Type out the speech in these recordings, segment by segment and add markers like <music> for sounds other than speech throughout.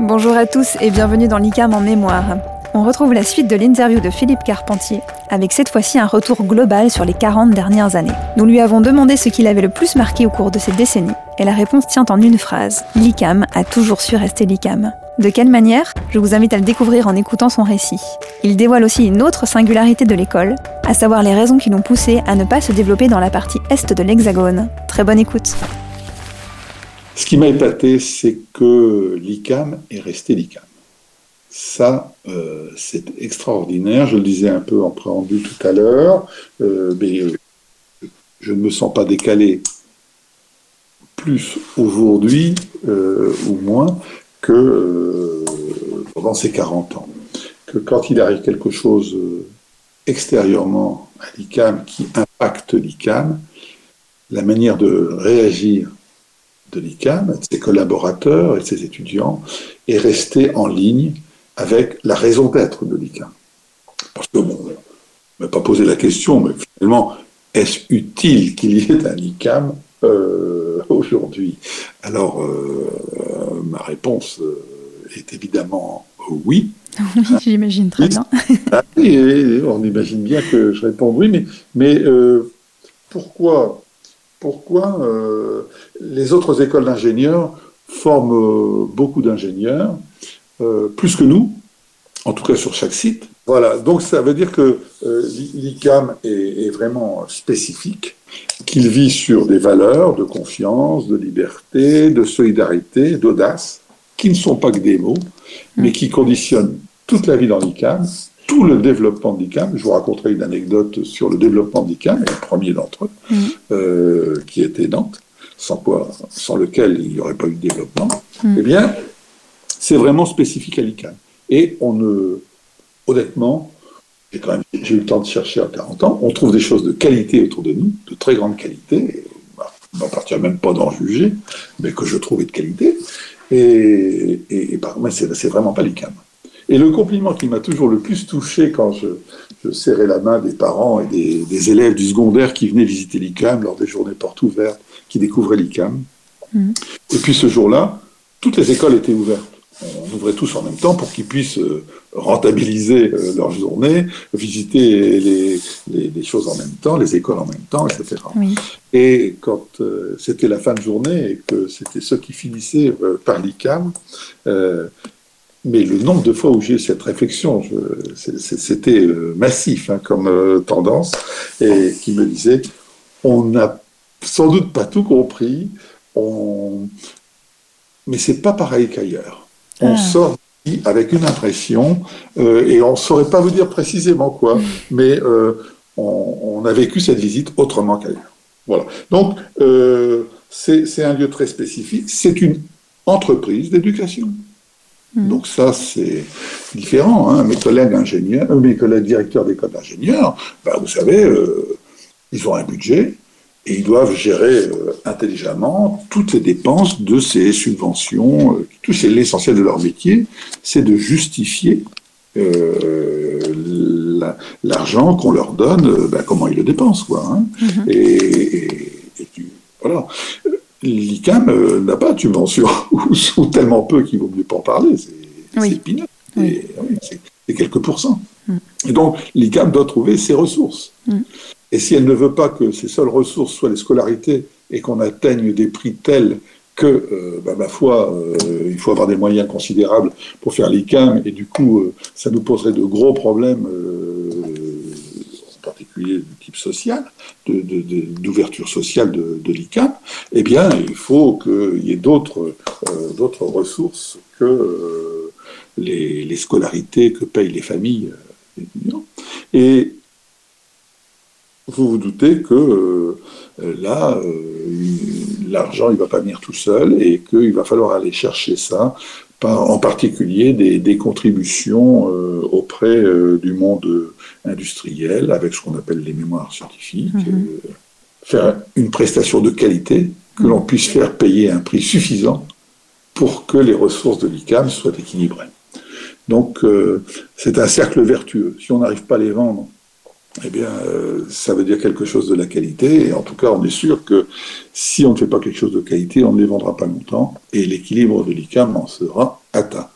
Bonjour à tous et bienvenue dans l'ICAM en mémoire. On retrouve la suite de l'interview de Philippe Carpentier, avec cette fois-ci un retour global sur les 40 dernières années. Nous lui avons demandé ce qui l'avait le plus marqué au cours de ces décennies, et la réponse tient en une phrase. L'ICAM a toujours su rester l'ICAM. De quelle manière? Je vous invite à le découvrir en écoutant son récit. Il dévoile aussi une autre singularité de l'école, à savoir les raisons qui l'ont poussé à ne pas se développer dans la partie est de l'Hexagone. Très bonne écoute. Ce qui m'a épaté, c'est que l'ICAM est resté l'ICAM. Ça, euh, c'est extraordinaire. Je le disais un peu en préambule tout à l'heure, euh, mais euh, je ne me sens pas décalé plus aujourd'hui ou moins que pendant ces 40 ans. Que quand il arrive quelque chose extérieurement à l'ICAM qui impacte l'ICAM, la manière de réagir de l'ICAM, de ses collaborateurs et de ses étudiants, est restée en ligne avec la raison d'être de l'ICAM. Parce que, bon, on ne m'a pas posé la question, mais finalement, est-ce utile qu'il y ait un ICAM euh, aujourd'hui? Alors, euh, ma réponse euh, est évidemment oui. Oui, j'imagine très bien. Ah on imagine bien que je réponds oui, mais, mais pourquoi, pourquoi les autres écoles d'ingénieurs forment beaucoup d'ingénieurs euh, plus que nous, en tout cas sur chaque site. Voilà, donc ça veut dire que euh, l'ICAM est, vraiment spécifique, qu'il vit sur des valeurs de confiance, de liberté, de solidarité, d'audace, qui ne sont pas que des mots, mais qui conditionnent toute la vie dans l'ICAM, tout le développement de l'ICAM. Je vous raconterai une anecdote sur le développement de l'ICAM, le premier d'entre eux, mm. euh, qui était Nantes, sans, quoi, sans lequel il n'y aurait pas eu de développement. Mm. Eh bien, c'est vraiment spécifique à l'ICANN. Et on ne, honnêtement, j'ai quand même j'ai eu le temps de chercher à 40 ans, on trouve des choses de qualité autour de nous, de très grande qualité, on n'en partir même pas d'en juger, mais que je trouvais de qualité. Et, et, et par c'est, c'est vraiment pas l'ICAM. Et le compliment qui m'a toujours le plus touché quand je, je serrais la main des parents et des, des, élèves du secondaire qui venaient visiter l'ICAM lors des journées portes ouvertes, qui découvraient l'ICAM. Mmh. Et puis ce jour-là, toutes les écoles étaient ouvertes on ouvrait tous en même temps pour qu'ils puissent euh, rentabiliser euh, leur journée, visiter les, choses en même temps, les écoles en même temps, etc. Et quand euh, c'était la fin de journée et que c'était ceux qui finissaient par l'ICAM, mais le nombre de fois où j'ai eu cette réflexion, c'était massif hein, comme tendance, et qui me disait, on n'a sans doute pas tout compris, on... mais c'est pas pareil qu'ailleurs on ah. sort avec une impression, euh, et on ne saurait pas vous dire précisément quoi, mm. mais euh, on, a vécu cette visite autrement qu'ailleurs. Voilà. Donc, euh, c'est un lieu très spécifique. C'est une entreprise d'éducation. Mm. Donc ça, c'est différent. Hein. Mes collègues ingénieurs, mes collègues directeurs d'école d'ingénieurs, bah, vous savez, ils ont un budget, et ils doivent gérer euh, intelligemment toutes les dépenses de ces subventions. Euh, tout c'est l'essentiel de leur métier, c'est de justifier euh, l'argent qu'on leur donne, ben, comment ils le dépensent, quoi. Hein. Mm-hmm. Et, voilà. L'ICAM n'a pas de subvention, <laughs> ou, tellement peu qu'il vaut mieux pas en parler. C'est oui. c'est quelques pourcents. Mm. Et donc, l'ICAM doit trouver ses ressources. Mm. Et si elle ne veut pas que ses seules ressources soient les scolarités et qu'on atteigne des prix tels que, euh, bah, ma foi, euh, il faut avoir des moyens considérables pour faire l'ICAM, et du coup, euh, ça nous poserait de gros problèmes, de type social, d'ouverture sociale de, l'ICAM, eh bien, il faut qu'il y ait d'autres ressources que les, les, scolarités que payent les familles étudiantes. Et vous vous doutez que euh, là, euh, l'argent, il ne va pas venir tout seul et qu'il va falloir aller chercher ça, en particulier des, contributions euh, auprès du monde industriel, avec ce qu'on appelle les mémoires scientifiques, mhm. faire une prestation de qualité, que l'on puisse faire payer un prix suffisant pour que les ressources de l'ICAM soient équilibrées. Donc, c'est un cercle vertueux. Si on n'arrive pas à les vendre eh bien, euh, ça veut dire quelque chose de la qualité. Et en tout cas, on est sûr que si on ne fait pas quelque chose de qualité, on ne les vendra pas longtemps. Et l'équilibre de l'ICAM en sera atteint.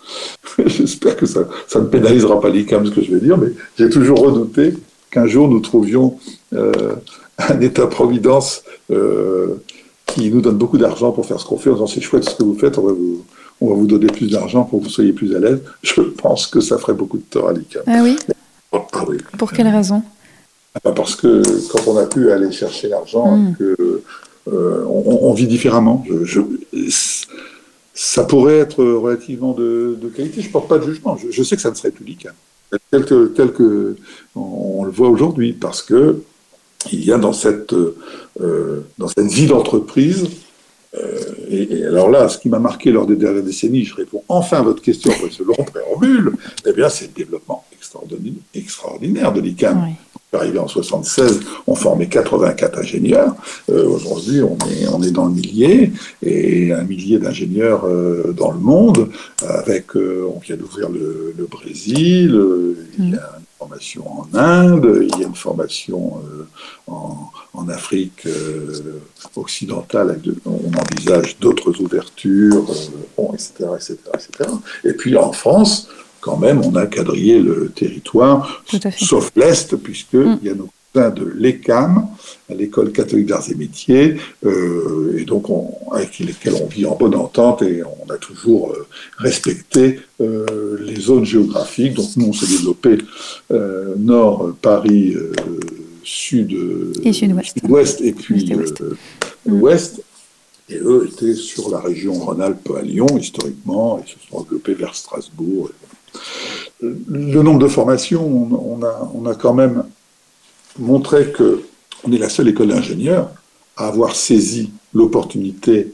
<laughs> J'espère que ça, ça, ne pénalisera pas l'ICAM, ce que je vais dire, mais j'ai toujours redouté qu'un jour nous trouvions euh, un État-providence euh, qui nous donne beaucoup d'argent pour faire ce qu'on fait, en disant c'est chouette ce que vous faites, on va vous, on va vous donner plus d'argent pour que vous soyez plus à l'aise. Je pense que ça ferait beaucoup de tort à l'ICAM. Ah oui, ah oui. Pour quelle raison? Ah Parce que quand on a pu aller chercher l'argent, hmm. que, euh, on, vit différemment. Je, ça pourrait être relativement de, qualité. Je ne porte pas de jugement. Je, sais que ça ne serait plus l'ICAM. Tel que, tel que on, le voit aujourd'hui, parce que il y a dans cette, euh, dans cette vie d'entreprise euh, et, alors là, ce qui m'a marqué lors des dernières décennies, je réponds enfin à votre question après ce long préambule, eh bien, c'est le développement extraordinaire, extraordinaire de l'ICAM. Oui. Arrivé en 76, on formait 84 ingénieurs. Euh, aujourd'hui, on est, on est dans le millier, et un millier d'ingénieurs euh, dans le monde, avec, on vient d'ouvrir le, le, Brésil, il y a mm formation en Inde, il y a une formation euh, en, Afrique euh, occidentale, on envisage d'autres ouvertures, etc., etc., etc. Et puis en France, quand même, on a quadrillé le territoire, sauf l'Est, puisqu'il mm. y a nos de l'ECAM, à l'École catholique d'arts et métiers, euh, et donc avec lesquels on vit en bonne entente et on a toujours euh, respecté euh, les zones géographiques. Donc nous, on s'est développé nord, Paris, sud, et sud-ouest, sud et puis l'ouest. Et eux étaient sur la région Rhône-Alpes à Lyon, historiquement, et se sont développés vers Strasbourg. Le nombre de formations, on, a, quand même montrait que on est la seule école d'ingénieurs à avoir saisi l'opportunité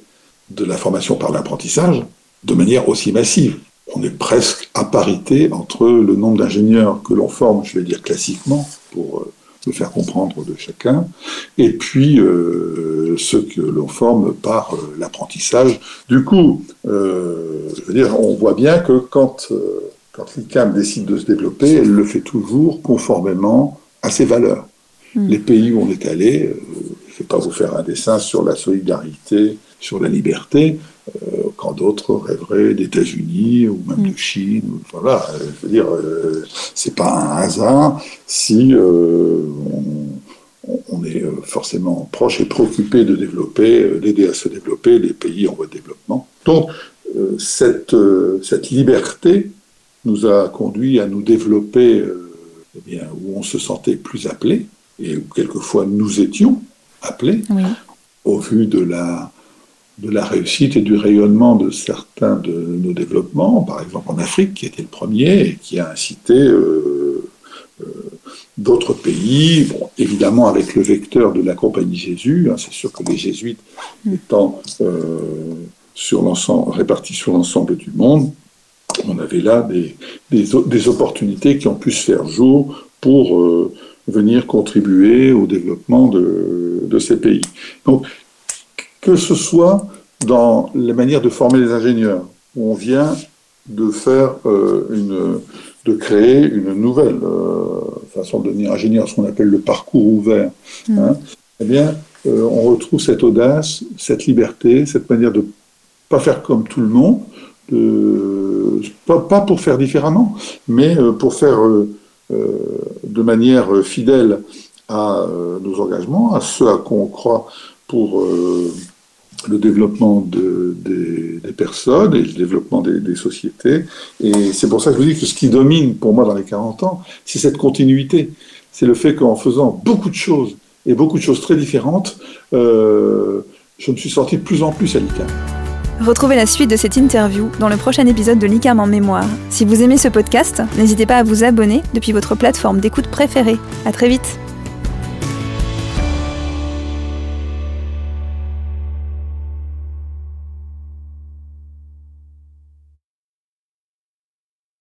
de la formation par l'apprentissage de manière aussi massive. On est presque à parité entre le nombre d'ingénieurs que l'on forme, je vais dire classiquement, pour euh, le faire comprendre de chacun, et puis euh, ceux que l'on forme par euh, l'apprentissage. Du coup, je veux dire, on voit bien que quand, quand l'ICAM décide de se développer, elle le fait toujours conformément à ses valeurs. Hmm. Les pays où on est allé, euh, je ne vais pas vous faire un dessin sur la solidarité, sur la liberté, euh, quand d'autres rêveraient d'États-Unis ou même de hmm. Chine. Voilà, euh, je veux dire, c'est pas un hasard si on, est forcément proche et préoccupé de développer, d'aider à se développer les pays en voie de développement. Donc, cette, cette liberté nous a conduit à nous développer eh bien, où on se sentait plus appelé, et où quelquefois nous étions appelés, au vu de la, de la réussite et du rayonnement de certains de nos développements, par exemple en Afrique, qui était le premier et qui a incité euh, euh, d'autres pays, bon, évidemment avec le vecteur de la Compagnie Jésus, hein, c'est sûr que les jésuites mm. étant euh, sur répartis sur l'ensemble du monde, on avait là des, des, des, opportunités qui ont pu se faire jour pour venir contribuer au développement de, de, ces pays. Donc, que ce soit dans les manières de former les ingénieurs, où on vient de faire euh, une, de créer une nouvelle euh, façon de devenir ingénieur, ce qu'on appelle le parcours ouvert. Mmh. Hein, eh bien, euh, on retrouve cette audace, cette liberté, cette manière de pas faire comme tout le monde, de, pas, pour faire différemment, mais pour faire euh, de manière fidèle à euh, nos engagements, à ce à quoi on croit pour euh, le développement de, des, personnes et le développement des, sociétés. Et c'est pour ça que je vous dis que ce qui domine pour moi dans les 40 ans, c'est cette continuité. C'est le fait qu'en faisant beaucoup de choses et beaucoup de choses très différentes, je me suis sorti de plus en plus à. Retrouvez la suite de cette interview dans le prochain épisode de l'ICAM en mémoire. Si vous aimez ce podcast, n'hésitez pas à vous abonner depuis votre plateforme d'écoute préférée. À très vite